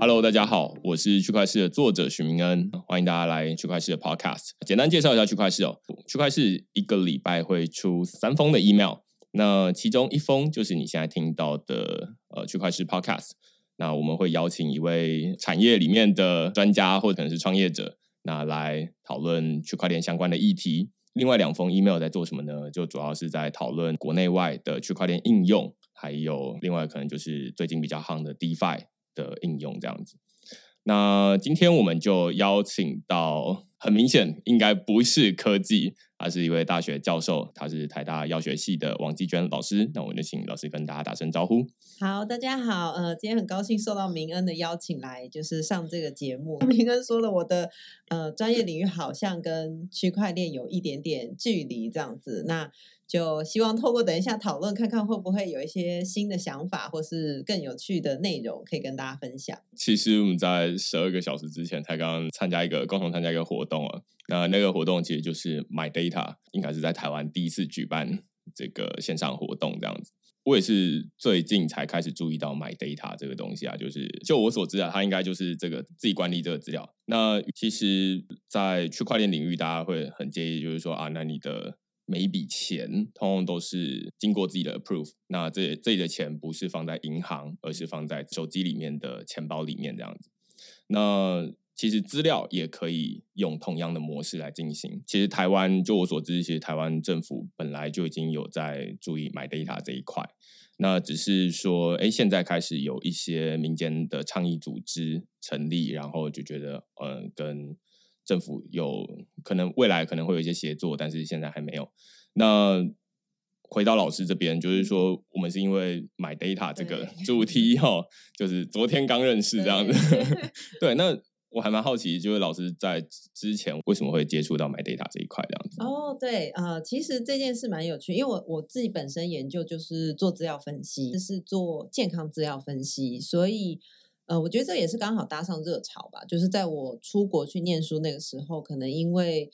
Hello，大家好，我是区块市的作者许明恩，欢迎大家来区块市的 Podcast。简单介绍一下区块市哦，区块市一个礼拜会出三封的 email，那其中一封就是你现在听到的呃区块市 Podcast。那我们会邀请一位产业里面的专家，或者可能是创业者，那来讨论区块链相关的议题。另外两封 email 在做什么呢？就主要是在讨论国内外的区块链应用，还有另外可能就是最近比较夯的 DeFi 的应用这样子。那今天我们就邀请到，很明显应该不是科技，而是一位大学教授，他是台大药学系的王继娟老师。那我们就请老师跟大家打声招呼。好，大家好，呃，今天很高兴受到明恩的邀请来，就是上这个节目。明恩说了，我的呃专业领域好像跟区块链有一点点距离这样子，那就希望透过等一下讨论，看看会不会有一些新的想法，或是更有趣的内容可以跟大家分享。其实我们在十二个小时之前才刚参加一个共同参加一个活动啊，那那个活动其实就是 My Data，应该是在台湾第一次举办这个线上活动这样子。我也是最近才开始注意到 My Data 这个东西啊，就是就我所知啊，它应该就是这个自己管理这个资料。那其实，在区块链领域，大家会很介意，就是说啊，那你的每一笔钱，通通都是经过自己的 approve，那这这里的钱不是放在银行，而是放在手机里面的钱包里面这样子。那其实资料也可以用同样的模式来进行。其实台湾，就我所知，其实台湾政府本来就已经有在注意买 data 这一块。那只是说，哎，现在开始有一些民间的倡议组织成立，然后就觉得，嗯，跟政府有可能未来可能会有一些协作，但是现在还没有。那回到老师这边，就是说，我们是因为买 data 这个主题哈，就是昨天刚认识这样子。对，那。我还蛮好奇，就是老师在之前为什么会接触到 My Data 这一块这样子？哦，对，呃，其实这件事蛮有趣，因为我我自己本身研究就是做资料分析，是做健康资料分析，所以呃，我觉得这也是刚好搭上热潮吧。就是在我出国去念书那个时候，可能因为。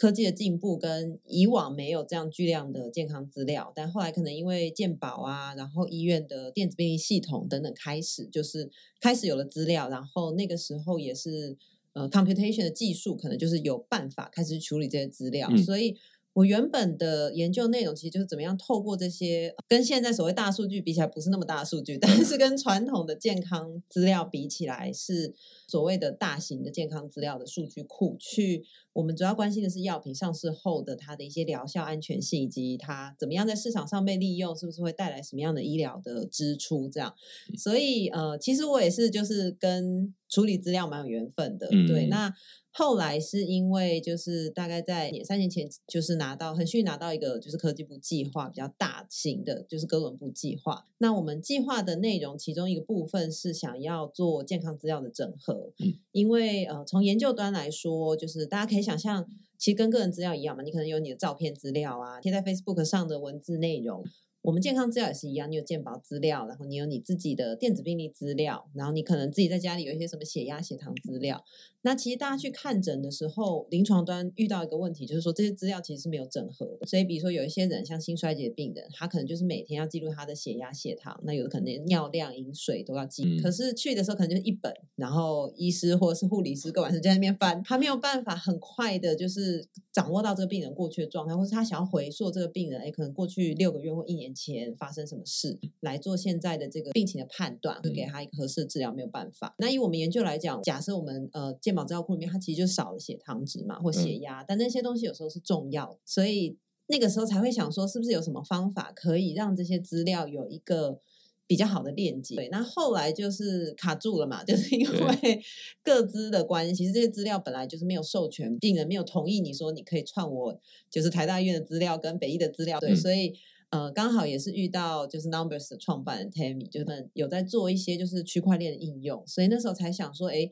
科技的进步跟以往没有这样巨量的健康资料，但后来可能因为健保啊，然后医院的电子病历系统等等开始，就是开始有了资料，然后那个时候也是呃，computation 的技术可能就是有办法开始处理这些资料，所以我原本的研究内容其实就是怎么样透过这些跟现在所谓大数据比起来不是那么大的数据，但是跟传统的健康资料比起来是所谓的大型的健康资料的数据库去。我们主要关心的是药品上市后的它的一些疗效安全性，以及它怎么样在市场上被利用，是不是会带来什么样的医疗的支出？这样，所以呃，其实我也是就是跟处理资料蛮有缘分的。对，那后来是因为就是大概在三年前，就是拿到很幸运拿到一个就是科技部计划比较大型的，就是哥伦布计划。那我们计划的内容其中一个部分是想要做健康资料的整合，因为呃，从研究端来说，就是大家可以。想象其实跟个人资料一样嘛，你可能有你的照片资料啊，贴在 Facebook 上的文字内容。我们健康资料也是一样，你有健保资料，然后你有你自己的电子病历资料，然后你可能自己在家里有一些什么血压、血糖资料。那其实大家去看诊的时候，临床端遇到一个问题，就是说这些资料其实是没有整合的。所以，比如说有一些人，像心衰竭病人，他可能就是每天要记录他的血压、血糖，那有的可能尿量、饮水都要记。可是去的时候可能就是一本，然后医师或者是护理师各晚上在那边翻，他没有办法很快的，就是掌握到这个病人过去的状态，或是他想要回溯这个病人，哎，可能过去六个月或一年。前发生什么事来做现在的这个病情的判断，会给他一个合适的治疗，没有办法。那以我们研究来讲，假设我们呃健保资料库里面，它其实就少了血糖值嘛，或血压，但那些东西有时候是重要，所以那个时候才会想说，是不是有什么方法可以让这些资料有一个比较好的链接？对，那后来就是卡住了嘛，就是因为各资的关系，其实这些资料本来就是没有授权，病人没有同意你说你可以串我，就是台大医院的资料跟北医的资料，对，所以。呃，刚好也是遇到就是 Numbers 的创办人 Tammy，就是有在做一些就是区块链的应用，所以那时候才想说，哎，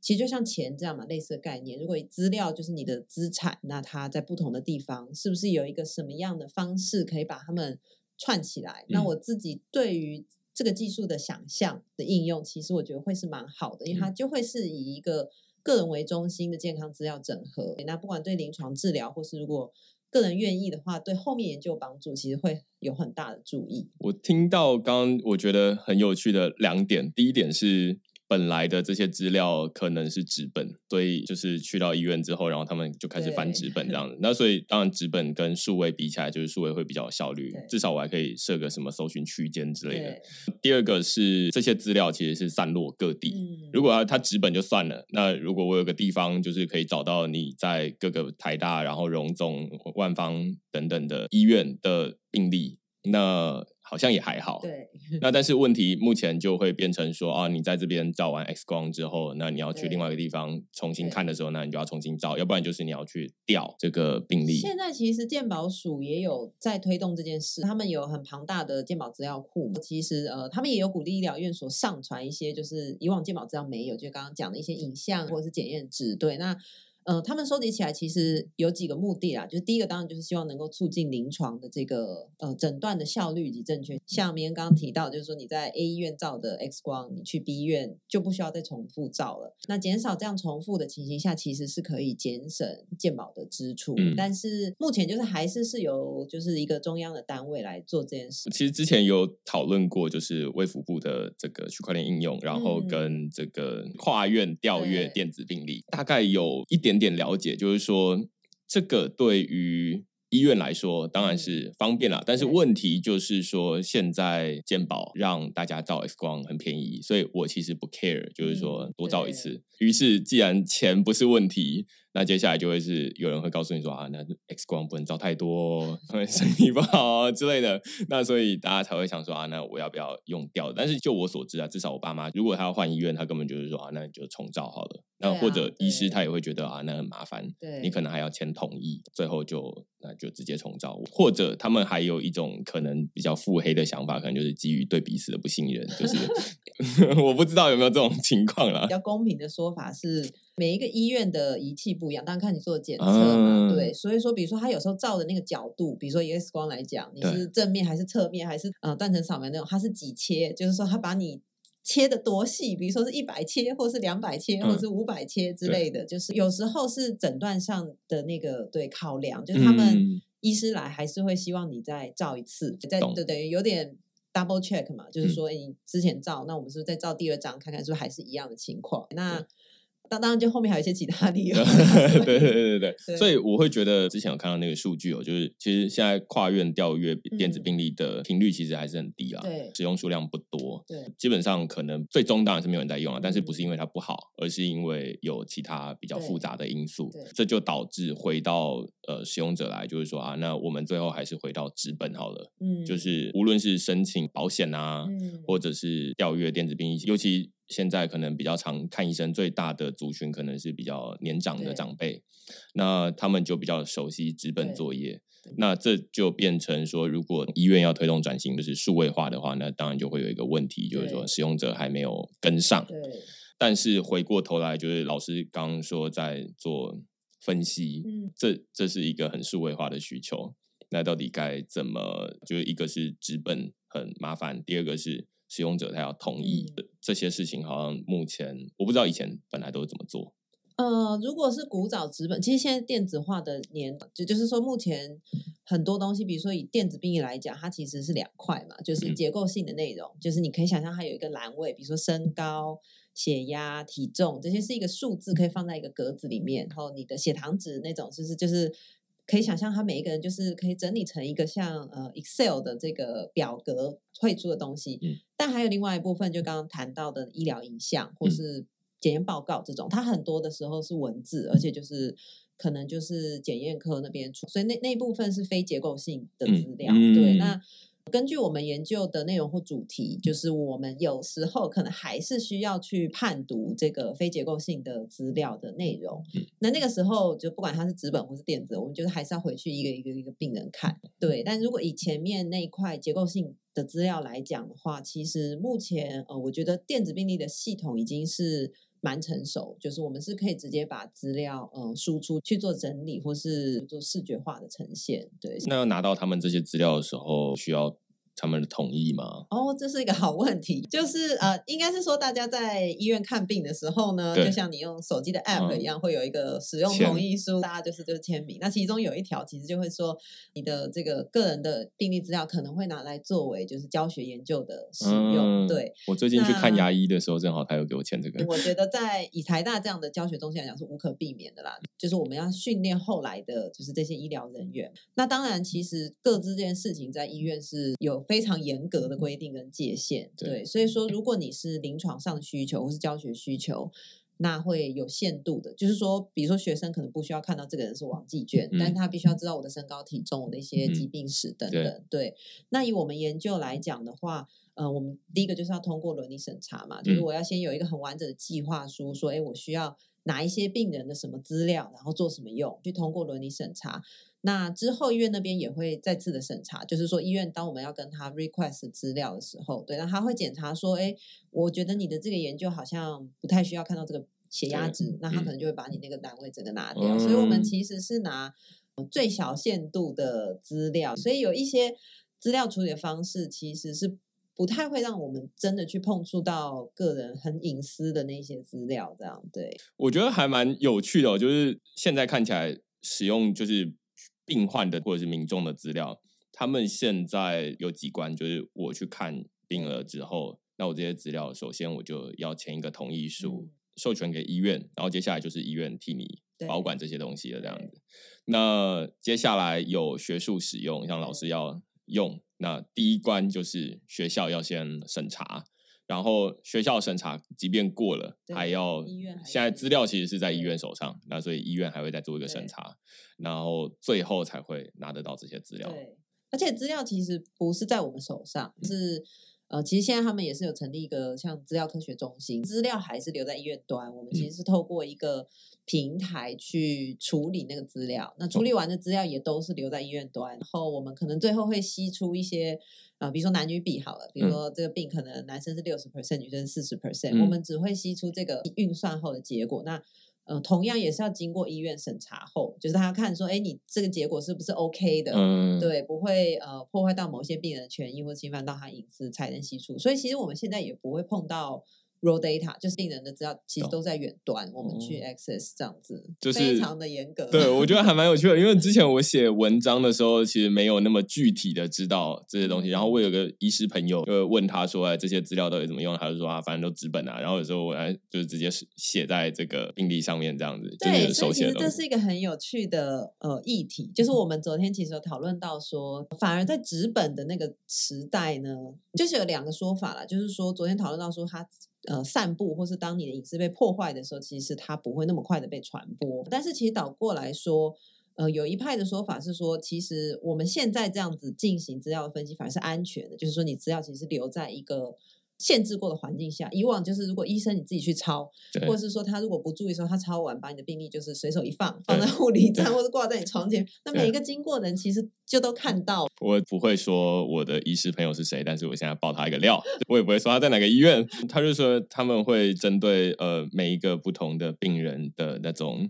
其实就像钱这样嘛，类似的概念。如果资料就是你的资产，那它在不同的地方，是不是有一个什么样的方式可以把它们串起来？那我自己对于这个技术的想象的应用，其实我觉得会是蛮好的，因为它就会是以一个个人为中心的健康资料整合。那不管对临床治疗，或是如果个人愿意的话，对后面研究帮助其实会有很大的注意。我听到刚刚我觉得很有趣的两点，第一点是本来的这些资料可能是纸本，所以就是去到医院之后，然后他们就开始翻纸本这样 子。那所以当然纸本跟数位比起来，就是数位会比较有效率，至少我还可以设个什么搜寻区间之类的。第二个是这些资料其实是散落各地，如果它纸本就算了，那如果我有个地方就是可以找到你在各个台大、然后荣总、万方等等的医院的病例，那。好像也还好，对。那但是问题目前就会变成说啊，你在这边照完 X 光之后，那你要去另外一个地方重新看的时候，那你就要重新照，要不然就是你要去调这个病例。现在其实健保署也有在推动这件事，他们有很庞大的健保资料库。其实呃，他们也有鼓励医疗院所上传一些，就是以往健保资料没有，就刚刚讲的一些影像或者是检验值。对，那。呃，他们收集起来其实有几个目的啦，就是第一个当然就是希望能够促进临床的这个呃诊断的效率以及正确。像明天刚刚提到，就是说你在 A 医院照的 X 光，你去 B 医院就不需要再重复照了。那减少这样重复的情形下，其实是可以减省健保的支出。但是目前就是还是是由就是一个中央的单位来做这件事。其实之前有讨论过，就是卫福部的这个区块链应用，然后跟这个跨院调阅电子病历，大概有一点。点点了解，就是说，这个对于医院来说当然是方便了，但是问题就是说，现在健保让大家照 X 光很便宜，所以我其实不 care，就是说多照一次。于是，既然钱不是问题。那接下来就会是有人会告诉你说啊，那 X 光不能照太多，会身体不好之类的。那所以大家才会想说啊，那我要不要用掉？但是就我所知啊，至少我爸妈如果他要换医院，他根本就是说啊，那你就重照好了。那或者医师他也会觉得啊，那很麻烦，你可能还要签同意，最后就那就直接重照。或者他们还有一种可能比较腹黑的想法，可能就是基于对彼此的不信任，就是 我不知道有没有这种情况啦。比较公平的说法是。每一个医院的仪器不一样，当然看你做的检测嘛，对，所以说，比如说他有时候照的那个角度，比如说 X 光来讲，你是正面还是侧面，还是呃断层扫描那种，它是几切，就是说他把你切的多细，比如说是一百切，或是两百切，或是五百切之类的，就是有时候是诊断上的那个对考量，就是他们医师来还是会希望你再照一次，再就等于有点 double check 嘛，就是说你之前照，那我们是不是再照第二张，看看是不是还是一样的情况？那当当然，就后面还有一些其他理由。对对对对对，所以我会觉得之前有看到那个数据哦，就是其实现在跨院调阅电子病历的频率其实还是很低啊，对，使用数量不多，对，基本上可能最终当然是没有人在用啊，但是不是因为它不好，而是因为有其他比较复杂的因素，这就导致回到呃使用者来，就是说啊，那我们最后还是回到纸本好了，嗯，就是无论是申请保险啊，或者是调阅电子病历，尤其。现在可能比较常看医生，最大的族群可能是比较年长的长辈，那他们就比较熟悉纸本作业。那这就变成说，如果医院要推动转型，就是数位化的话，那当然就会有一个问题，就是说使用者还没有跟上。对。但是回过头来，就是老师刚刚说在做分析，嗯，这这是一个很数位化的需求。那到底该怎么？就是一个是纸本很麻烦，第二个是。使用者他要同意这些事情，好像目前我不知道以前本来都是怎么做。呃，如果是古早纸本，其实现在电子化的年，就就是说目前很多东西，比如说以电子病历来讲，它其实是两块嘛，就是结构性的内容，就是你可以想象它有一个栏位，比如说身高、血压、体重这些是一个数字，可以放在一个格子里面，然后你的血糖值那种，就是就是。可以想象，他每一个人就是可以整理成一个像呃 Excel 的这个表格绘出的东西。嗯。但还有另外一部分，就刚刚谈到的医疗影像或是检验报告这种，它很多的时候是文字，而且就是可能就是检验科那边出，所以那那部分是非结构性的资料。对，那。根据我们研究的内容或主题，就是我们有时候可能还是需要去判读这个非结构性的资料的内容。那那个时候就不管它是纸本或是电子，我们觉得还是要回去一个一个一个病人看。对，但如果以前面那一块结构性的资料来讲的话，其实目前呃，我觉得电子病历的系统已经是。蛮成熟，就是我们是可以直接把资料嗯输出去做整理，或是做视觉化的呈现。对，那要拿到他们这些资料的时候，需要他们的同意吗？哦，这是一个好问题，就是呃，应该是说大家在医院看病的时候呢，就像你用手机的 app 嗯一样，会有一个使用同意书，大家就是就是签名。那其中有一条其实就会说，你的这个个人的病历资料可能会拿来作为就是教学研究的使用。嗯对，我最近去看牙医的时候，正好他有给我签这个。我觉得在以台大这样的教学中心来讲是无可避免的啦，就是我们要训练后来的就是这些医疗人员。那当然，其实各自这件事情在医院是有非常严格的规定跟界限。对对，所以说如果你是临床上的需求或是教学需求。那会有限度的，就是说，比如说学生可能不需要看到这个人是王继娟，但他必须要知道我的身高、体重、我的一些疾嗯病史等对等。对，那以我们研究来讲的话，呃，我们第一个就是要通过伦理审查嘛，就是嗯我要先有一个很完整的计划书，说，哎，我需要哪一些病人的什么资料，然后做什么用，去通过伦理审查。那之后医院那边也会再次的审查，就是说医院当我们要跟他 request 资料的时候，对，那他会检查说，哎，我觉得你的这个研究好像不太需要看到这个血压值，那他嗯可能就会把你那个单位整个拿掉。所以我们嗯其实是拿呃最小限度的资料，所以有一些资料处理的方式其实是不太会让我们真的去碰触到个人很隐私的那些资料，这样对。我觉得还蛮有趣的、哦，就是现在看起来使用就是病患的或者是民众的资料，他们现在有几关，就是我去看病了之后，那我这些资料首先我就要签一个同意书，嗯授权给医院，然后接下来就是医院替你保管这些东西的这样子。那接下来有学术使用，像老师要用，那第一关就是学校要先审查。然后学校审查，即便过了，还要医院现在资料其实是在医院手上，那所以医院还会再做一个审查，然后最后才会拿得到这些资料。对，而且资料其实不是在我们手上，是呃，其实现在他们也是有成立一个像资料科学中心，资料还是留在医院端，我们其嗯实是透过一个平台去处理那个资料，那处理完的资料也都是留在医院端，然后我们可能最后会吸出一些。呃，比如说男女比好了，比如嗯说这个病可能男生是六十 percent，女生四十 percent，、嗯我们只会吸出这个运算后的结果。那呃，同样也是要经过医院审查后，就是他看说，哎，你这个结果是不是 OK 的？嗯，对，不会呃破坏到某些病人的权益或侵犯到他隐私才能吸出。所以其实我们现在也不会碰到 raw data，就是病人的资料其实都在远端，我们去哦 access 这样子，就是非常的严格。对，我觉得还蛮有趣的，因为之前我写文章的时候，其实没有那么具体的知道这些东西。然后我有个医师朋友，就问他说：“哎，这些资料到底怎么用？”他就说：“啊，反正都纸本啊。”然后有时候我来就是直接写在这个病历上面，这样子，就，是手写的。这是一个很有趣的呃议题，就是我们昨天其实有讨论到说，反而在纸本的那个时代呢，就是有两个说法啦，就是说昨天讨论到说它。呃，散布或是当你的隐私被破坏的时候，其实它不会那么快的被传播。但是其实倒过来说，呃，有一派的说法是说，其实我们现在这样子进行资料分析，反而是安全的，就是说你资料其实留在一个限制过的环境下。以往就是如果医生你自己去抄，或者是说他如果不注意的时候他抄完，把你的病历就是随手一放，放在护理站或者挂在你床前，那每一个经过的人其实就都看到。我不会说我的医师朋友是谁，但是我现在爆他一个料，我也不会说他在哪个医院。他就说他们会针对呃每一个不同的病人的那种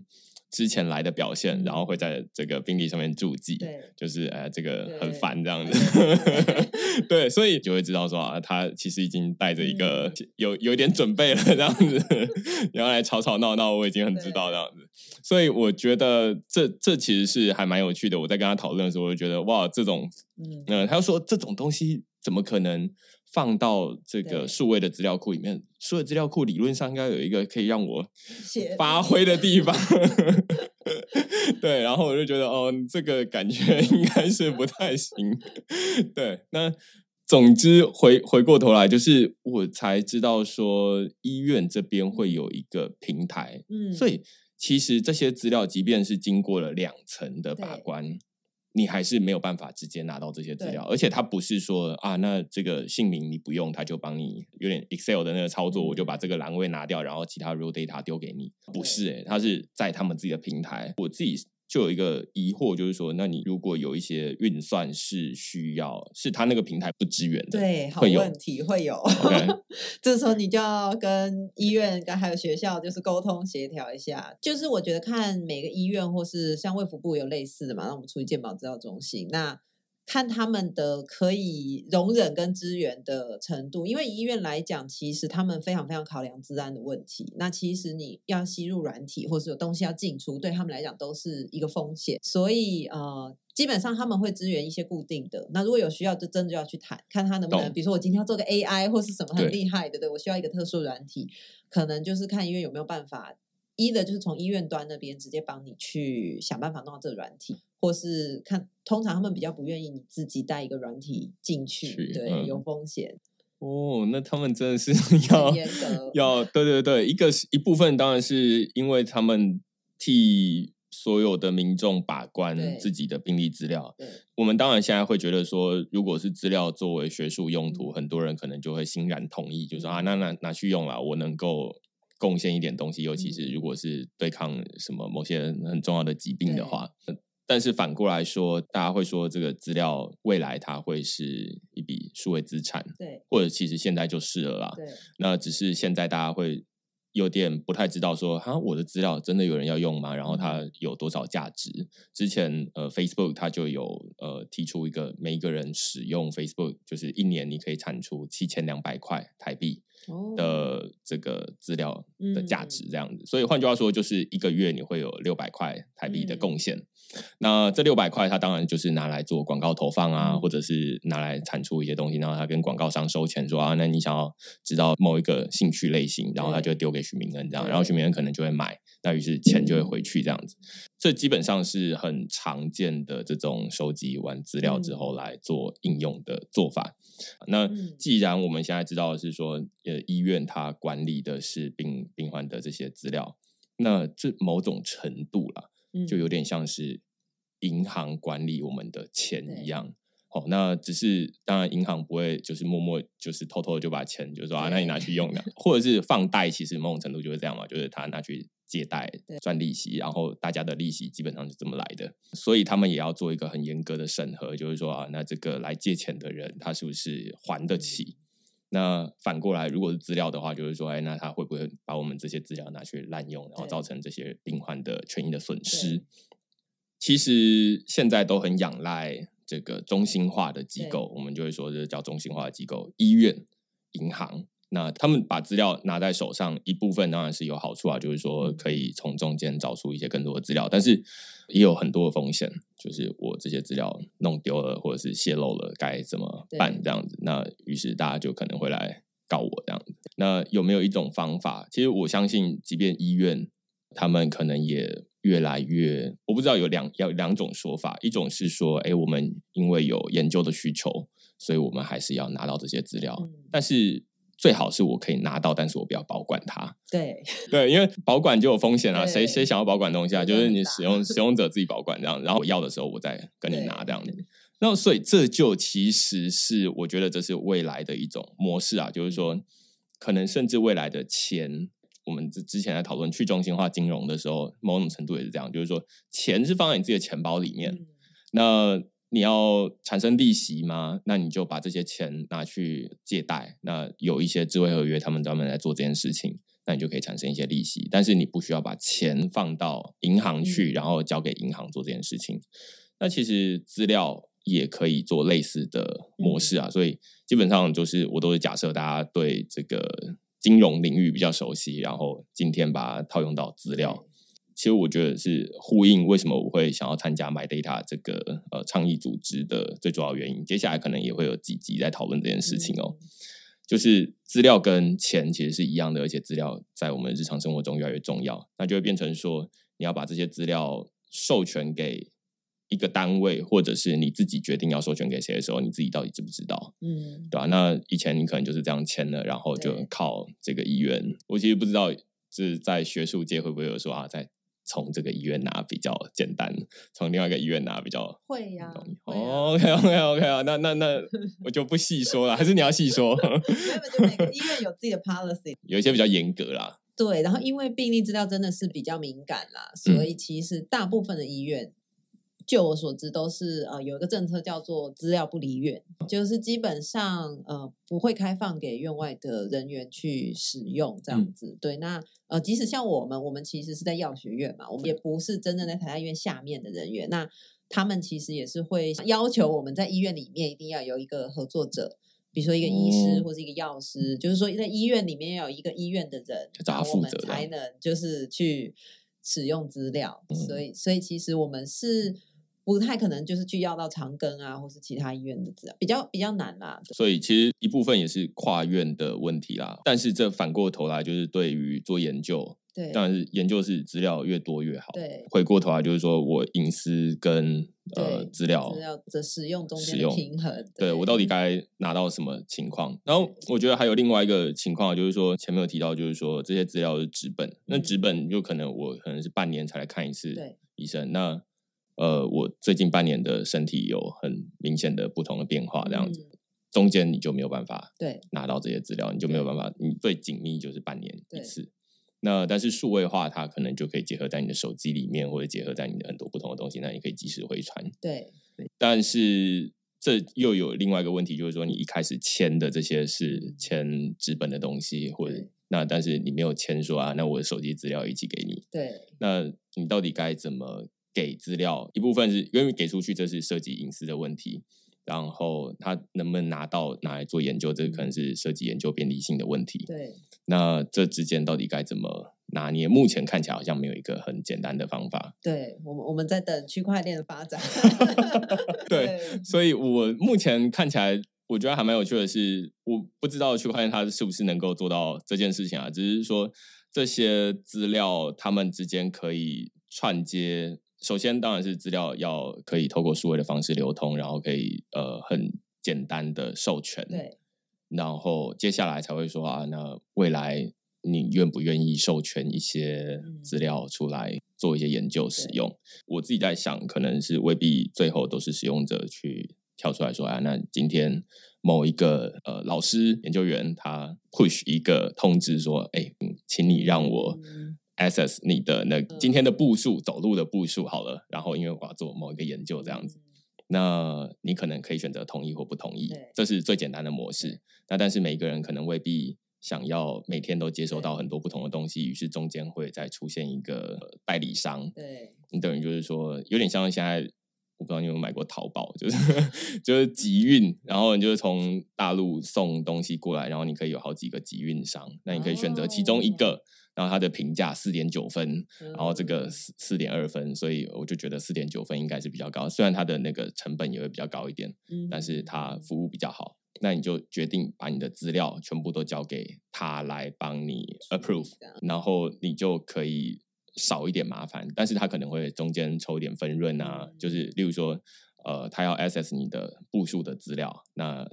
之前来的表现，然后会在这个病历上面注记。就是呃，这个很对烦这样子。对，对，所以就会知道说啊，他其实已经带着一个、嗯。有有一点准备了这样子，然后来吵吵闹闹，我已经很知道这样子，所以我觉得这这其实是还蛮有趣的。我在跟他讨论的时候，我就觉得哇，这种嗯，呃，他就说这种东西怎么可能放到这个对数位的资料库里面？数位资料库理论上应该有一个可以让我写发挥的地方。对，然后我就觉得哦，这个感觉应该是不太行。对，那总之回回过头来，就是我才知道说医院这边会有一个平台，嗯，所以其实这些资料，即便是经过了两层的把对关。你还是没有办法直接拿到这些资料，而且它不是说啊，那这个姓名你不用，他就帮你有点 Excel 的那个操作，我就嗯把这个栏位拿掉，然后其他 raw data 丢给你。不是诶、它是在他们自己的平台。我自己就有一个疑惑，就是说，那你如果有一些运算是需要，是他那个平台不支援的，对，好会有问题会有。这时候你就要跟医院跟还有学校就是沟通协调一下。就是我觉得看每个医院或是像卫福部有类似的嘛，那我们出去健保资料中心那。看他们的可以容忍跟支援的程度，因为医院来讲，其实他们非常非常考量治安的问题。那其实你要吸入软体，或是有东西要进出，对他们来讲都是一个风险。所以呃，基本上他们会支援一些固定的。那如果有需要，就真的就要去谈，看他能不能，比如说我今天要做个 AI 或是什么很对厉害的，对我需要一个特殊软体，可能就是看医院有没有办法。一的就是从医院端那边直接帮你去想办法弄到这个软体，或是看，通常他们比较不愿意你自己带一个软体进去，对，嗯有风险，哦，那他们真的是 要很严格。要对对对，一个是一部分当然是因为他们替所有的民众把关自己的病历资料。对我们当然现在会觉得说，如果是资料作为学术用途，嗯很多人可能就会欣然同意，就说啊，嗯那拿拿去用了，我能够贡献一点东西，尤其是嗯如果是对抗什么某些很重要的疾病的话。但是反过来说，大家会说这个资料未来它会是一笔数位资产，对或者其实现在就是了啦。对那只是现在大家会有点不太知道说，哈，我的资料真的有人要用吗？然后它有多少价值？之前呃，Facebook 它就有呃提出一个每一个人使用 Facebook 就是一年你可以产出七千两百块台币哦的这个资料的价嗯值这样子。所以换句话说，就是一个月你会有六百块台币的嗯贡献。那这六百块，他当然就是拿来做广告投放啊，嗯。或者是拿来产出一些东西，然后他跟广告商收钱，说啊，那你想要知道某一个兴趣类型，然后他就会丢给许明恩这样，然后许明恩可能就会买，那于是钱就会回去这样子。这基本上是很常见的这种收集完资料之后来做应用的做法。那嗯。既然我们现在知道的是说，呃，医院它管理的是病病患的这些资料，那这某种程度啦，就嗯。有点像是银行管理我们的钱一样。哦，那只是当然，银行不会就是默默就是偷偷的就把钱就说啊，那你拿去用的，或者是放贷，其实某种程度就是这样嘛，就是他拿去借贷赚利息，然后大家的利息基本上是这么来的，所以他们也要做一个很严格的审核，就是说啊，那这个来借钱的人他是不是还得起？那反过来，如果是资料的话，就是说，哎，那他会不会把我们这些资料拿去滥用，然后造成这些病患的权益的损失？其实现在都很仰赖这个中心化的机构，我们就会说这叫中心化的机构，医院、银行。那他们把资料拿在手上，一部分当然是有好处啊，就是说嗯可以从中间找出一些更多的资料，但是也有很多的风险，就是我这些资料弄丢了或者是泄露了，该怎么办对这样子？那于是大家就可能会来告我这样子。那有没有一种方法？其实我相信，即便医院他们可能也越来越，我不知道有两有两种说法，一种是说，哎，我们因为有研究的需求，所以我们还是要拿到这些资料，嗯但是。最好是我可以拿到，但是我不要保管它。对 对，因为保管就有风险啊，谁谁想要保管东西啊？就是你使用 使用者自己保管这样，然后我要的时候我再跟你拿这样子。那所以这就其实是我觉得这是未来的一种模式啊，就是说可能甚至未来的钱，我们之之前在讨论去中心化金融的时候，某种程度也是这样，就是说钱是放在你自己的钱包里面，嗯那你要产生利息吗？那你就把这些钱拿去借贷。那有一些智慧合约，他们专门来做这件事情，那你就可以产生一些利息。但是你不需要把钱放到银行去，嗯然后交给银行做这件事情。那其实资料也可以做类似的模式啊，所以基本上就是我都是假设大家对这个金融领域比较熟悉，然后今天把它套用到资料。其实我觉得是呼应为什么我会想要参加 My Data 这个呃倡议组织的最主要原因。接下来可能也会有几集在讨论这件事情哦。嗯就是资料跟钱其实是一样的，而且资料在我们日常生活中越来越重要，那就会变成说你要把这些资料授权给一个单位，或者是你自己决定要授权给谁的时候，你自己到底知不知道？嗯对吧、那以前你可能就是这样签了，然后就靠这个医院。我其实不知道，就是在学术界会不会有说啊，在从这个医院拿比较简单，从另外一个医院拿比较会呀，OK OK OK 啊，那那那我就不细说了，还是你要细说？没有就每个医院有自己的 policy，有一些比较严格啦，对，然后因为病例资料真的是比较敏感啦，嗯。所以其实大部分的医院就我所知，都是呃有一个政策叫做资料不离院，就是基本上呃不会开放给院外的人员去使用这样子。对，那呃即使像我们，我们其实是在药学院嘛，我们也不是真正在台大医院下面的人员，那他们其实也是会要求我们在医院里面一定要有一个合作者。比如说一个医师或者一个药师，就是说在医院里面要有一个医院的人，我们才能就是去使用资料。所以，所以其实我们是不太可能就是去要到长庚啊，或是其他医院的资料，比较比较难啦。所以其实一部分也是跨院的问题啦。但是这反过头来就是对于做研究。对，当然是研究是资料越多越好。对，回过头来就是说我隐私跟呃资料资料的使用中间平衡。对我到底该拿到什么情况？然后我觉得还有另外一个情况，就是说前面有提到，就是说这些资料是纸本，那纸本就可能我可能是半年才来看一次医生。那呃，我最近半年的身体有很明显的不同的变化，这样子中间你就没有办法对。拿到这些资料，你就没有办法，你最紧密就是半年一次。那但是数位化，它可能就可以结合在你的手机里面，或者结合在你的很多不同的东西，那你可以及时回传。对，但是这又有另外一个问题，就是说你一开始签的这些是签纸本的东西，或者那但是你没有签说啊，那我的手机资料一起给你。对，那你到底该怎么给资料？一部分是因为给出去，这是涉及隐私的问题。然后他能不能拿到拿来做研究，这可能是涉及研究便利性的问题。对，那这之间到底该怎么拿捏？目前看起来好像没有一个很简单的方法。对，我们我们在等区块链的发展。对，所以我目前看起来，我觉得还蛮有趣的是，我不知道区块链它是不是能够做到这件事情啊？只是说这些资料他们之间可以串接。首先，当然是资料要可以透过数位的方式流通，然后可以呃很简单的授权。对。然后接下来才会说啊，那未来你愿不愿意授权一些资料出来做一些研究使用？我自己在想，可能是未必最后都是使用者去跳出来说啊，那今天某一个呃老师研究员他 push 一个通知说，哎，请你让我。Access 你的那今天的步数，走路的步数好了，然后因为我要做某一个研究这样子，那你可能可以选择同意或不同意，这是最简单的模式。那但是每个人可能未必想要每天都接收到很多不同的东西，于是中间会再出现一个代理商。对，你等于就是说有点像现在，我不知道你有没有买过淘宝，就是 就是集运，然后你就是从大陆送东西过来，然后你可以有好几个集运商，那你可以选择其中一个。然后它的评价四点九分，然后这个四四点二分，所以我就觉得四点九分应该是比较高。虽然它的那个成本也会比较高一点，但是它服务比较好。那你就决定把你的资料全部都交给他来帮你 approve，然后你就可以少一点麻烦。但是他可能会中间抽一点分润啊，就是例如说，呃，他要 access 你的步数的资料，那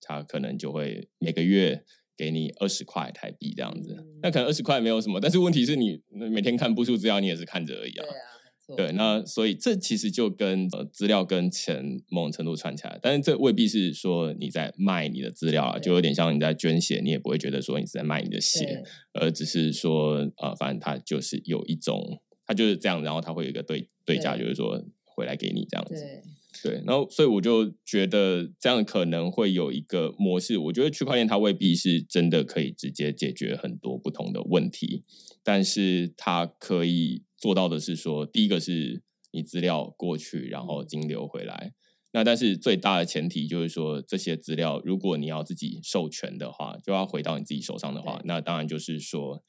他可能就会每个月。给你二十块台币这样子，那可能二十块没有什么，但是问题是你每天看步数资料，你也是看着而已啊。对啊，对，那所以这其实就跟呃资料跟钱某种程度串起来，但是这未必是说你在卖你的资料啊，就有点像你在捐血，你也不会觉得说你是在卖你的血，而只是说呃，反正它就是有一种，它就是这样，然后它会有一个对对价，就是说回来给你这样子。对，然后所以我就觉得这样可能会有一个模式。我觉得区块链它未必是真的可以直接解决很多不同的问题，但是它可以做到的是说，第一个是你资料过去，然后金流回来。那但是最大的前提就是说，这些资料如果你要自己授权的话，就要回到你自己手上的话，那当然就是说。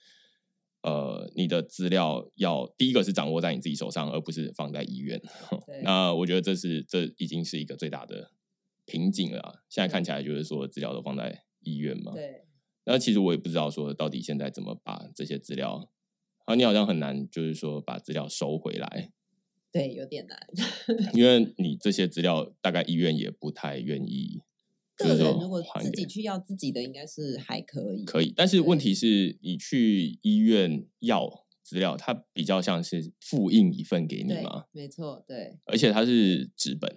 呃，你的资料要第一个是掌握在你自己手上，而不是放在医院。那我觉得这是这已经是一个最大的瓶颈了。现在看起来就是说资料都放在医院嘛。对。那其实我也不知道说到底现在怎么把这些资料，啊，你好像很难，就是说把资料收回来。对，有点难。因为你这些资料大概医院也不太愿意。个人如果自己去要自己的，应该是还可以。可以，但是问题是你去医院要资料，它比较像是复印一份给你吗？没错，对。而且它是纸本，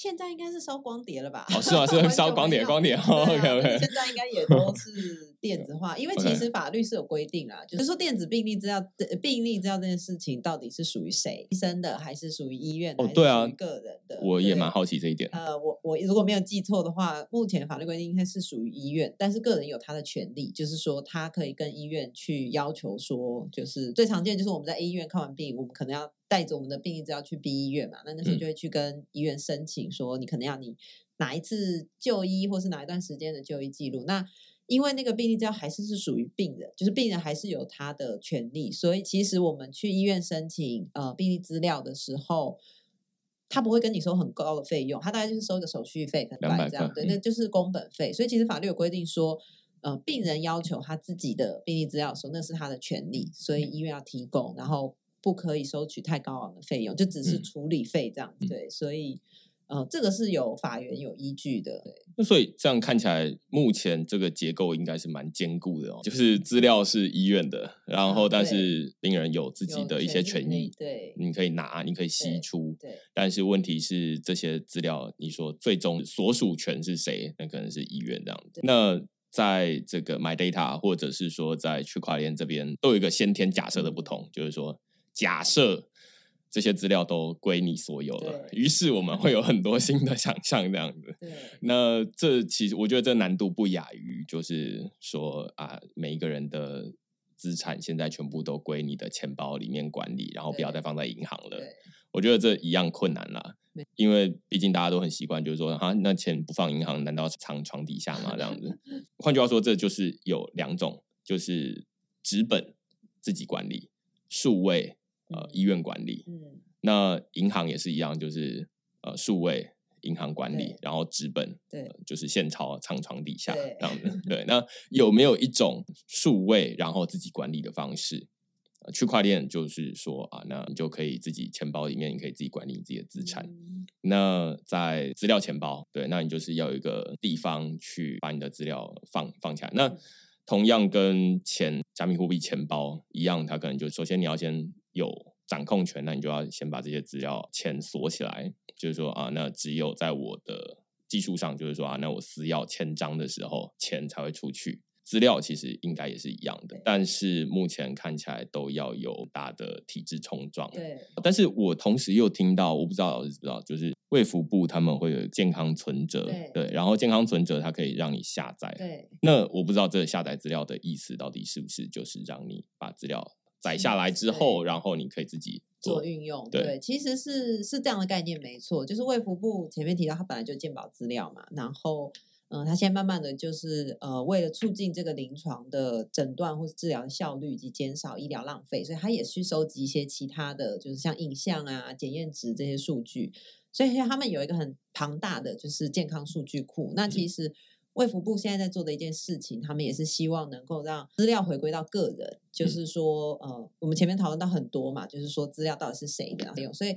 现在应该是烧光碟了吧？哦，是 啊？是烧光碟，光碟。OK OK。现在应该也都是 电子化，因为其实法律是有规定啦，就是说电子病历资料、病历资料这件事情到底是属于谁？医生的还是属于医院？哦，对啊，个人的。我也蛮好奇这一点。呃，我我如果没有记错的话，目前法律规定应该是属于医院，但是个人有他的权利，就是说他可以跟医院去要求说，就是最常见就是我们在医院看完病，我们可能要。带着我们的病历资料去 B 医院嘛，那那时候就会去跟医院申请说，你可能要你哪一次就医，或是哪一段时间的就医记录。那因为那个病历资料还是是属于病人，就是病人还是有他的权利，所以其实我们去医院申请呃病历资料的时候，他不会跟你收很高的费用，他大概就是收一个手续费，可能这样，对，那就是工本费。所以其实法律有规定说，呃，病人要求他自己的病历资料的时候，那是他的权利，所以医院要提供，然后。不可以收取太高昂的费用，就只是处理费这样子。对，所以呃，这个是有法源有依据的。对，那所以这样看起来，目前这个结构应该是蛮坚固的哦。就是资料是医院的，然后但是病人有自己的一些权益，对，你可以拿，你可以吸出。对，但是问题是这些资料，你说最终所属权是谁？那可能是医院这样子。那在这个 My Data 或者是说在区块链这边，都有一个先天假设的不同，就是说。假设这些资料都归你所有了，于是我们会有很多新的想象，这样子。那这其实我觉得这难度不亚于，就是说啊，每一个人的资产现在全部都归你的钱包里面管理，然后不要再放在银行了。我觉得这一样困难啦，因为毕竟大家都很习惯，就是说啊，那钱不放银行，难道藏床底下吗？这样子。换句话说，这就是有两种，就是纸本自己管理，数位。呃，医院管理，嗯，那银行也是一样，就是呃，数位银行管理，然后纸本，对，就是现钞藏床底下这样子。对，那有没有一种数位然后自己管理的方式？区块链就是说啊，那你就可以自己钱包里面，你可以自己管理你自己的资产。那在资料钱包，对，那你就是要有一个地方去把你的资料放放起来。那同样跟钱加密货币钱包一样，它可能就首先你要先。有掌控权，那你就要先把这些资料钱锁起来。就是说啊，那只有在我的技术上，就是说啊，那我私钥签章的时候，钱才会出去。资料其实应该也是一样的，但是目前看起来都要有大的体制冲撞。对，但是我同时又听到，我不知道老师知不知道，就是卫福部他们会有健康存折，对，然后健康存折它可以让你下载。对，那我不知道这下载资料的意思到底是不是就是让你把资料。载下来之后，然后你可以自己做运用。对，其实是是这样的概念，没错。就是卫福部前面提到，它本来就健保资料嘛，然后嗯，它现在慢慢的就是呃，为了促进这个临床的诊断或者治疗的效率以及减少医疗浪费，所以他也去收集一些其他的就是像影像啊、检验值这些数据。所以他们有一个很庞大的就是健康数据库。那其实。卫福部现在在做的一件事情，他们也是希望能够让资料回归到个人，就是说，呃，我们前面讨论到很多嘛，就是说资料到底是谁的用，所以，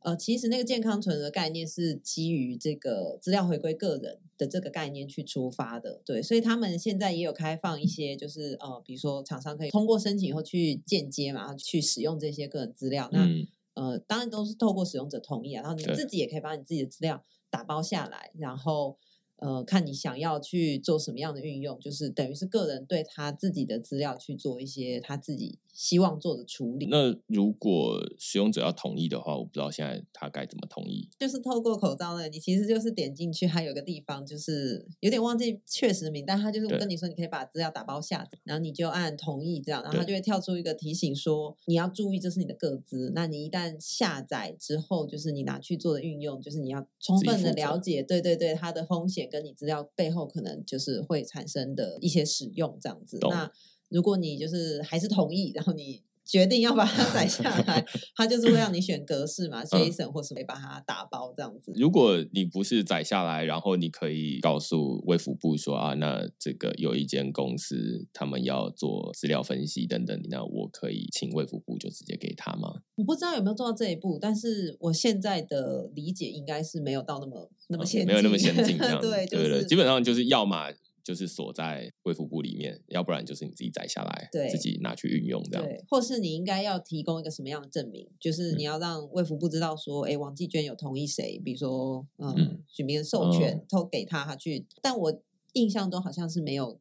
呃，其实那个健康存的概念是基于这个资料回归个人的这个概念去出发的，对，所以他们现在也有开放一些，就是呃，比如说厂商可以通过申请以后去间接嘛，去使用这些个人资料，那呃，当然都是透过使用者同意啊，然后你自己也可以把你自己的资料打包下来，然后。呃，看你想要去做什么样的运用，就是等于是个人对他自己的资料去做一些他自己。希望做的处理。那如果使用者要同意的话，我不知道现在他该怎么同意。就是透过口罩呢，你其实就是点进去，还有个地方就是有点忘记确实名，但他就是跟你说，你可以把资料打包下载，然后你就按同意这样，然后他就会跳出一个提醒说你要注意，这是你的个资。那你一旦下载之后，就是你拿去做的运用，就是你要充分的了解，对对对，它的风险跟你资料背后可能就是会产生的一些使用这样子。那如果你就是还是同意，然后你决定要把它载下来，它就是会让你选格式嘛，JSON 或是没把它打包这样子。如果你不是载下来，然后你可以告诉卫福部说啊，那这个有一间公司他们要做资料分析等等，那我可以请卫福部就直接给他吗？我不知道有没有做到这一步，但是我现在的理解应该是没有到那么那么先进，没有那么先进。对对对，基本上就是要么。就是锁在卫福部里面，要不然就是你自己摘下来，对自己拿去运用这样。对，或是你应该要提供一个什么样的证明？就是嗯你要让卫福部知道说，哎、王继娟有同意谁，比如说，嗯嗯，许明的授权哦都给他，他去。但我印象中好像是没有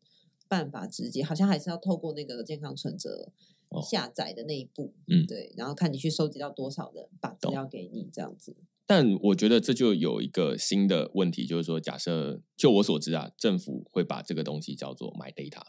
办法直接，好像还是要透过那个健康存折哦下载的那一步，嗯对，然后看你去收集到多少人把资料给你，这样子。但我觉得这就有一个新的问题，就是说，假设就我所知啊，政府会把这个东西叫做 my data，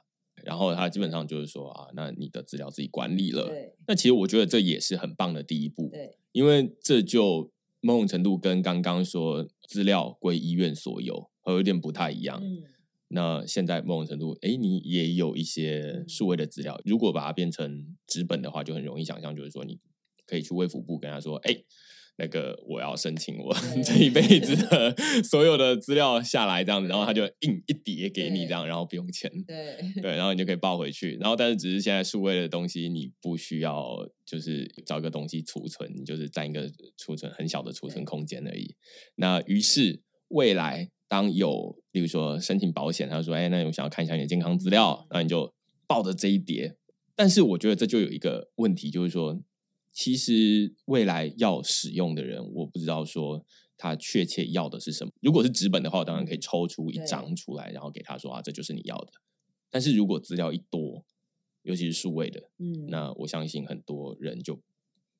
然后它基本上就是说啊，那你的资料自己管理了。对那其实我觉得这也是很棒的第一步，对因为这就某种程度跟刚刚说资料归医院所有，和有点不太一样。嗯，那现在某种程度，哎，你也有一些嗯数位的资料，如果把它变成纸本的话，就很容易想象，就是说你可以去卫福部跟他说，哎，那个我要申请我 这一辈子的所有的资料下来，这样子，然后他就印一叠给你，这样，然后不用钱。对 对，然后你就可以抱回去。然后，但是只是现在数位的东西，你不需要就是找一个东西储存，你就是占一个储存很小的储存空间而已。那于是未来当有，例如说申请保险，他说：“哎，那我想要看一下你的健康资料。”那你就抱着这一叠。但是我觉得这就有一个问题，就是说，其实未来要使用的人，我不知道说他确切要的是什么。如果是纸本的话，我当然可以抽出一张出来，然后给他说啊，这就是你要的。但是如果资料一多，尤其是数位的，嗯，那我相信很多人就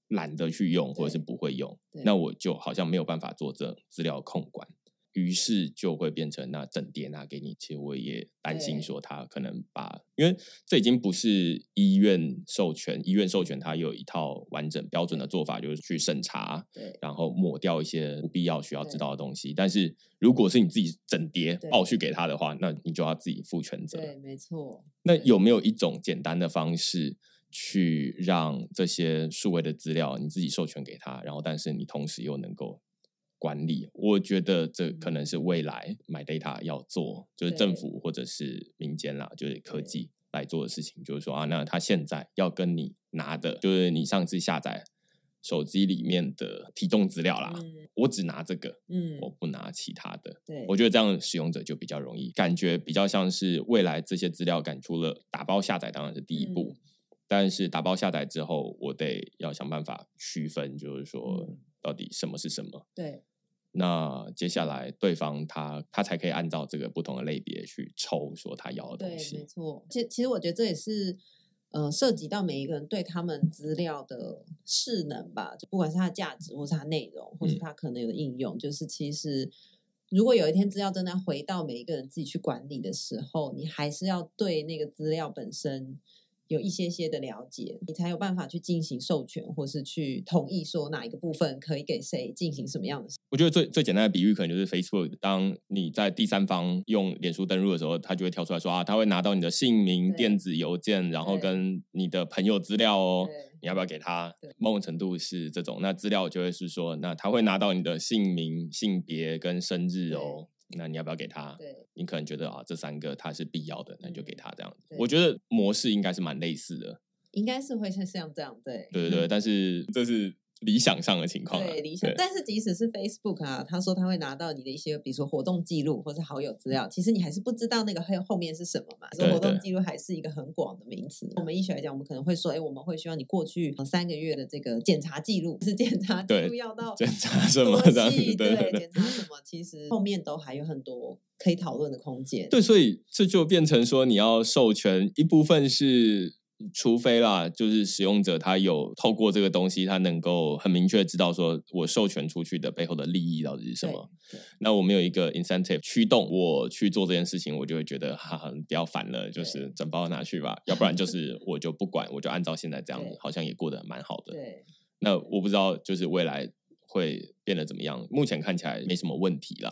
懒得去用，或者是不会用，那我就好像没有办法做这资料控管，于是就会变成那整叠拿给你。其实我也担心对说他可能把，因为这已经不是医院授权，医院授权它有一套完整标准的做法，就是去审查，对然后抹掉一些不必要需要知道的东西。但是如果是你自己整叠对报去给他的话，那你就要自己负全责。对，没错。那有没有一种简单的方式，去让这些数位的资料你自己授权给他，然后但是你同时又能够管理？我觉得这可能是未来 My Data 要做，就是政府或者是民间啦，就是科技来做的事情，就是说啊，那他现在要跟你拿的，就是你上次下载手机里面的体重资料啦，嗯。我只拿这个，嗯，我不拿其他的。对，我觉得这样使用者就比较容易，感觉比较像是未来这些资料感出了打包下载当然是第一步，嗯。但是打包下载之后，我得要想办法区分，就是说嗯。到底什么是什么。对那接下来对方他他才可以按照这个不同的类别去抽说他要的对，没东西。错。其其实我觉得这也是呃涉及到每一个人对他们资料的势能吧，就不管是它的价值，或是它内容，或是嗯它可能有的应用，就是其实。如果有一天资料真的回到每一个人自己去管理的时候，你还是要对那个资料本身有一些些的了解，你才有办法去进行授权，或是去同意说哪一个部分可以给谁进行什么样的事。我觉得最最简单的比喻可能就是 Facebook，当你在第三方用脸书登录的时候，它就会跳出来说啊，它会拿到你的姓名、电子邮件，然后跟你的朋友资料哦。你要不要给他对？某种程度是这种，那资料就会是说，那他会拿到你的姓名、性别跟生日哦。那你要不要给他？对你可能觉得啊，这三个他是必要的，那你就给嗯他这样子。我觉得模式应该是蛮类似的，应该是会是像这样，对对对对。但是这是理想上的情况啊，对理想，但是即使是 Facebook 啊，他说他会拿到你的一些，比如说活动记录或是好友资料，其实你还是不知道那个后后面是什么嘛。说对活动记录还是一个很广的名词。我们医学来讲，我们可能会说，哎，我们会需要你过去呃三个月的这个检查记录，是检查记录要到检查什么多这样子细对对对检查什么，其实后面都还有很多可以讨论的空间。对，所以这就变成说，你要授权一部分是，除非啦，就是使用者他有透过这个东西，他能够很明确知道说我授权出去的背后的利益到底是什对么。那我们有一个 incentive 驱动我去做这件事情，我就会觉得哈哈，你不要烦了，就是整包拿去吧，要不然就是我就不管，我就按照现在这样子，好像也过得蛮好的。对那我不知道，就是未来会变得怎么样？目前看起来没什么问题啦，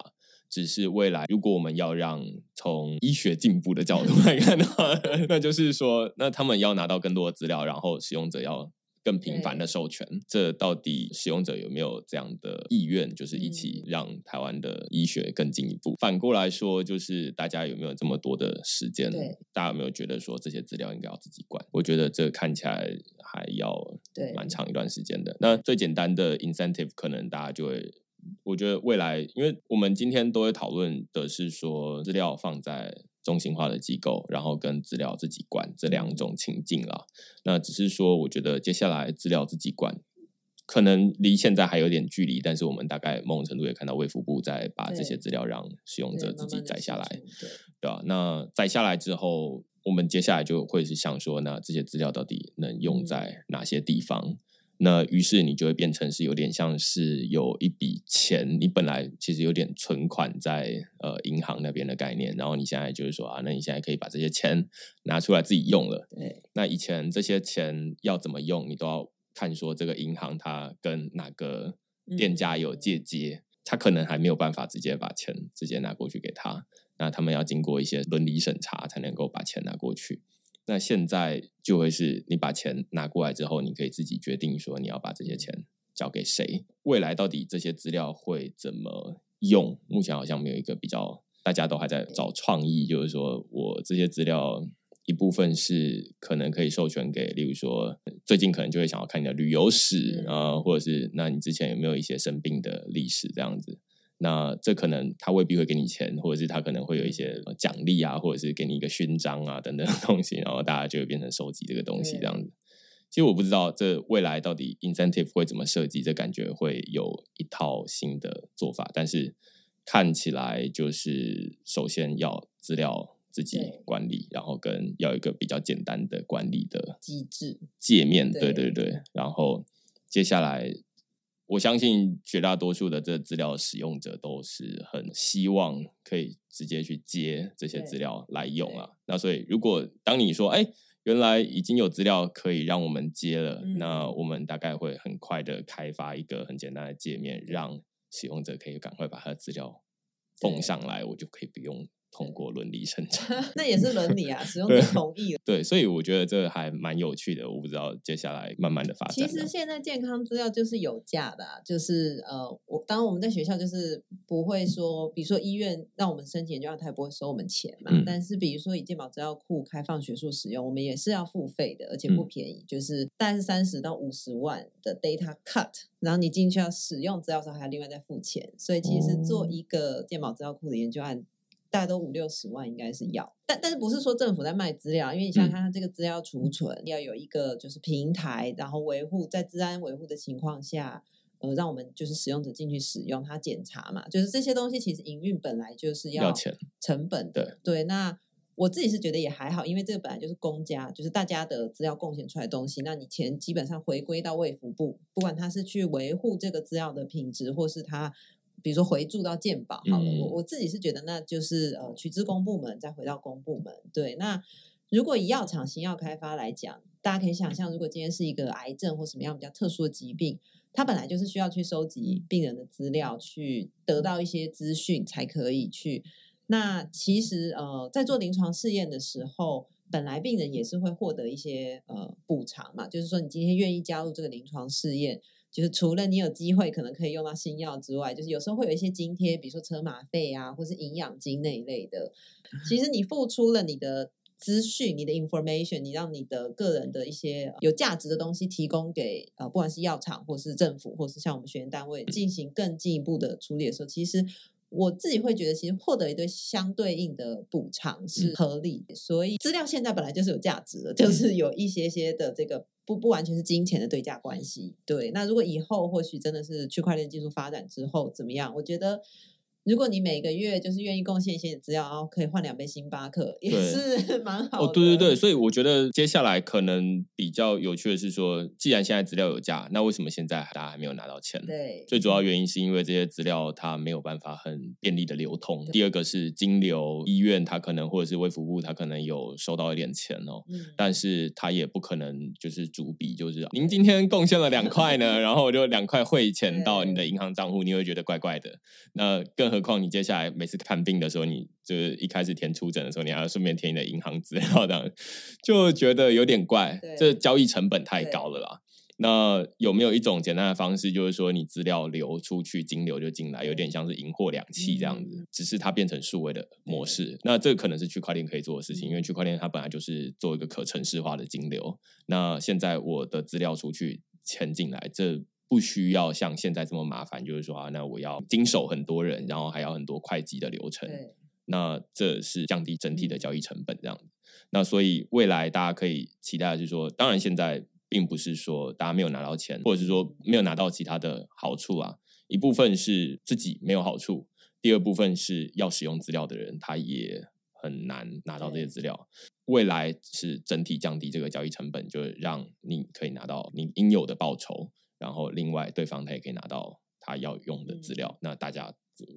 只是未来如果我们要让从医学进步的角度来看的话，那就是说，那他们要拿到更多的资料，然后使用者要。更频繁的授权，这到底使用者有没有这样的意愿？就是一起嗯让台湾的医学更进一步。反过来说，就是大家有没有这么多的时间？大家有没有觉得说这些资料应该要自己管？我觉得这看起来还要对蛮长一段时间的。那最简单的 incentive 可能大家就会，我觉得未来，因为我们今天都会讨论的是说资料放在。中心化的机构，然后跟资料自己管这两种情境啦。那只是说，我觉得接下来资料自己管。可能离现在还有点距离，但是我们大概某种程度也看到卫福部在把这些资料让使用者自己载下来，对吧？那载下来之后，我们接下来就会是想说，那这些资料到底能用在哪些地方？那于是你就会变成是有点像是有一笔钱，你本来其实有点存款在呃银行那边的概念，然后你现在就是说啊，那你现在可以把这些钱拿出来自己用了。对，那以前这些钱要怎么用，你都要。看说这个银行它跟哪个店家有借接，他可能还没有办法直接把钱直接拿过去给他，那他们要经过一些伦理审查才能够把钱拿过去。那现在就会是你把钱拿过来之后，你可以自己决定说你要把这些钱交给谁。未来到底这些资料会怎么用？目前好像没有一个比较，大家都还在找创意，就是说我这些资料。一部分是可能可以授权给，例如说最近可能就会想要看你的旅游史啊，或者是那你之前有没有一些生病的历史这样子？那这可能他未必会给你钱，或者是他可能会有一些奖励啊，或者是给你一个勋章啊等等东西，然后大家就会变成收集这个东西这样子。其实我不知道这未来到底 incentive 会怎么设计，这感觉会有一套新的做法，但是看起来就是首先要资料。自己管理，然后跟要一个比较简单的管理的机制界面，对对对。然后接下来，我相信绝大多数的这资料使用者都是很希望可以直接去接这些资料来用啊。那所以，如果当你说，哎，原来已经有资料可以让我们接了，那我们大概会很快的开发一个很简单的界面，让使用者可以赶快把他的资料奉上来，我就可以不用。通过伦理审查，那也是伦理啊，使用者同意了。对，所以我觉得这还蛮有趣的。我不知道接下来慢慢的发展。其实现在健康资料就是有价的，就是呃，我当然我们在学校就是不会说，比如说医院让我们申请研究，他也不会收我们钱嘛。但是比如说以健保资料库开放学术使用，我们也是要付费的，而且不便宜，就是大概是三十到五十万的 data cut，然后你进去要使用资料的时候还要另外再付钱。所以其实做一个健保资料库的研究案。大概都五六十万，应该是要，但但是不是说政府在卖资料？因为你想想看，它这个资料储存要有一个就是平台，然后维护在治安维护的情况下，呃，让我们就是使用者进去使用，它检查嘛，就是这些东西其实营运本来就是要钱成本的。对，那我自己是觉得也还好，因为这个本来就是公家，就是大家的资料贡献出来的东西，那你钱基本上回归到卫福部，不管他是去维护这个资料的品质，或是他。比如说回注到健保好了，我我自己是觉得那就是呃取之公部门再回到公部门。对，那如果以药厂新药开发来讲，大家可以想象，如果今天是一个癌症或什么样比较特殊的疾病，它本来就是需要去收集病人的资料，去得到一些资讯才可以去。那其实呃在做临床试验的时候，本来病人也是会获得一些呃补偿嘛，就是说你今天愿意加入这个临床试验。就是除了你有机会可能可以用到新药之外，就是有时候会有一些津贴，比如说车马费啊，或是营养金那一类的。其实你付出了你的资讯、你的 information，你让你的个人的一些有价值的东西提供给呃，不管是药厂或是政府，或是像我们学员单位进行更进一步的处理的时候，其实我自己会觉得，其实获得一堆相对应的补偿是合理。所以资料现在本来就是有价值的，就是有一些些的这个。不不完全是金钱的对价关系，对。那如果以后或许真的是区块链技术发展之后怎么样？我觉得。如果你每个月就是愿意贡献一些资料，然后可以换两杯星巴克，也是 蛮好的。哦，对对对，所以我觉得接下来可能比较有趣的是说，既然现在资料有价，那为什么现在大家还没有拿到钱？对，最主要原因是因为这些资料它没有办法很便利的流通。第二个是金流医院，它可能或者是卫福部，它可能有收到一点钱哦，但是它也不可能就是逐笔就是您今天贡献了两块呢，然后我就两块汇钱到你的银行账户，你会觉得怪怪的。那更何况你接下来每次看病的时候，你就是一开始填出诊的时候，你还要顺便填你的银行资料，这样就觉得有点怪。这交易成本太高了啦。那有没有一种简单的方式，就是说你资料流出去，金流就进来，有点像是银货两讫这样子，只是它变成数位的模式。那这可能是区块链可以做的事情，因为区块链它本来就是做一个可程式化的金流。那现在我的资料出去，钱进来，这。不需要像现在这么麻烦，就是说啊，那我要经手很多人，然后还要很多会计的流程。那这是降低整体的交易成本这样子。那所以未来大家可以期待的是说，当然现在并不是说大家没有拿到钱，或者是说没有拿到其他的好处啊。一部分是自己没有好处，第二部分是要使用资料的人他也很难拿到这些资料。未来是整体降低这个交易成本，就是让你可以拿到你应有的报酬，然后另外对方他也可以拿到他要用的资料。那大家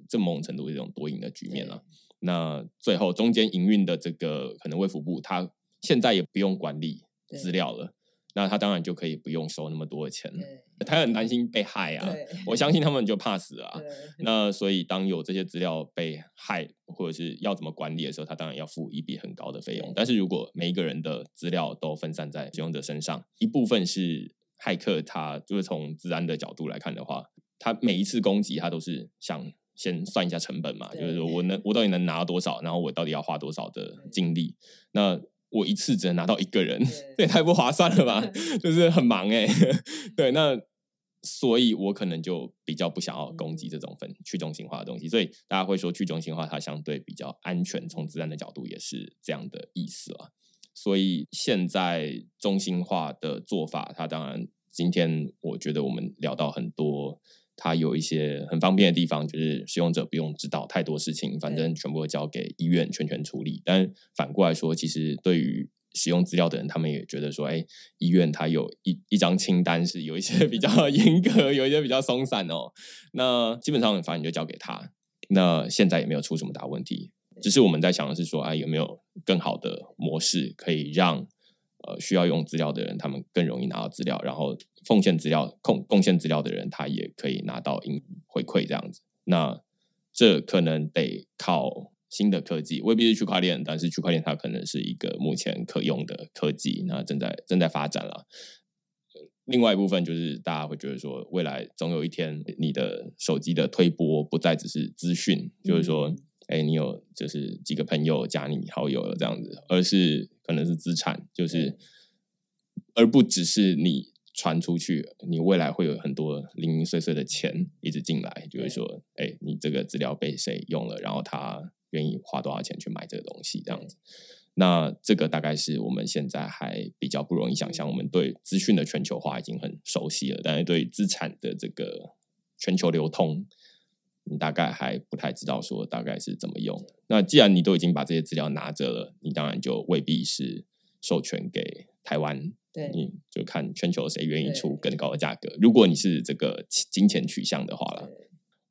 这某种程度是一种多赢的局面了。那最后中间营运的这个可能卫福部，他现在也不用管理资料了。那他当然就可以不用收那么多的钱了。他很担心被害啊，我相信他们就怕死啊。那所以当有这些资料被害或者是要怎么管理的时候，他当然要付一笔很高的费用。但是如果每一个人的资料都分散在使用者身上，一部分是骇客，他就是从治安的角度来看的话，他每一次攻击他都是想先算一下成本嘛，就是说我能我到底能拿到多少，然后我到底要花多少的精力。那我一次只能拿到一个人，这也太不划算了吧？就是很忙哎，对，那所以我可能就比较不想要攻击这种分去中心化的东西，所以大家会说去中心化它相对比较安全，从自然的角度也是这样的意思啊。所以现在中心化的做法，它当然今天我觉得我们聊到很多。它有一些很方便的地方，就是使用者不用知道太多事情，反正全部交给医院全权处理。但反过来说，其实对于使用资料的人，他们也觉得说，哎，医院它有一一张清单，是有一些比较严格，有一些比较松散哦。那基本上反正就交给他。那现在也没有出什么大问题，只是我们在想的是说，哎，有没有更好的模式可以让？呃，需要用资料的人，他们更容易拿到资料，然后奉献资料、贡贡献资料的人，他也可以拿到应回馈这样子。那这可能得靠新的科技，未必是区块链，但是区块链它可能是一个目前可用的科技，那正在正在发展了。另外一部分就是大家会觉得说，未来总有一天，你的手机的推播不再只是资讯，就是说。哎，你有就是几个朋友加你好友了这样子，而是可能是资产，就是而不只是你传出去，你未来会有很多零零碎碎的钱一直进来，就是说，哎，你这个资料被谁用了，然后他愿意花多少钱去买这个东西这样子。那这个大概是我们现在还比较不容易想象。我们对资讯的全球化已经很熟悉了，但是对资产的这个全球流通。你大概还不太知道说大概是怎么用。那既然你都已经把这些资料拿着了，你当然就未必是授权给台湾。对，你就看全球谁愿意出更高的价格。如果你是这个金钱取向的话了，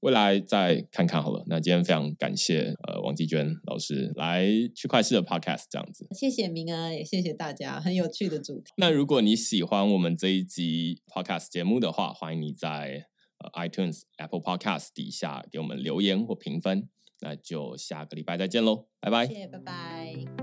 未来再看看好了。那今天非常感谢呃王继娟老师来区块市的 Podcast 这样子。谢谢明啊，也谢谢大家，很有趣的主题。那如果你喜欢我们这一集 Podcast 节目的话，欢迎你在。iTunes、Apple Podcast 底下给我们留言或评分，那就下个礼拜再见喽，拜拜，谢谢，拜拜。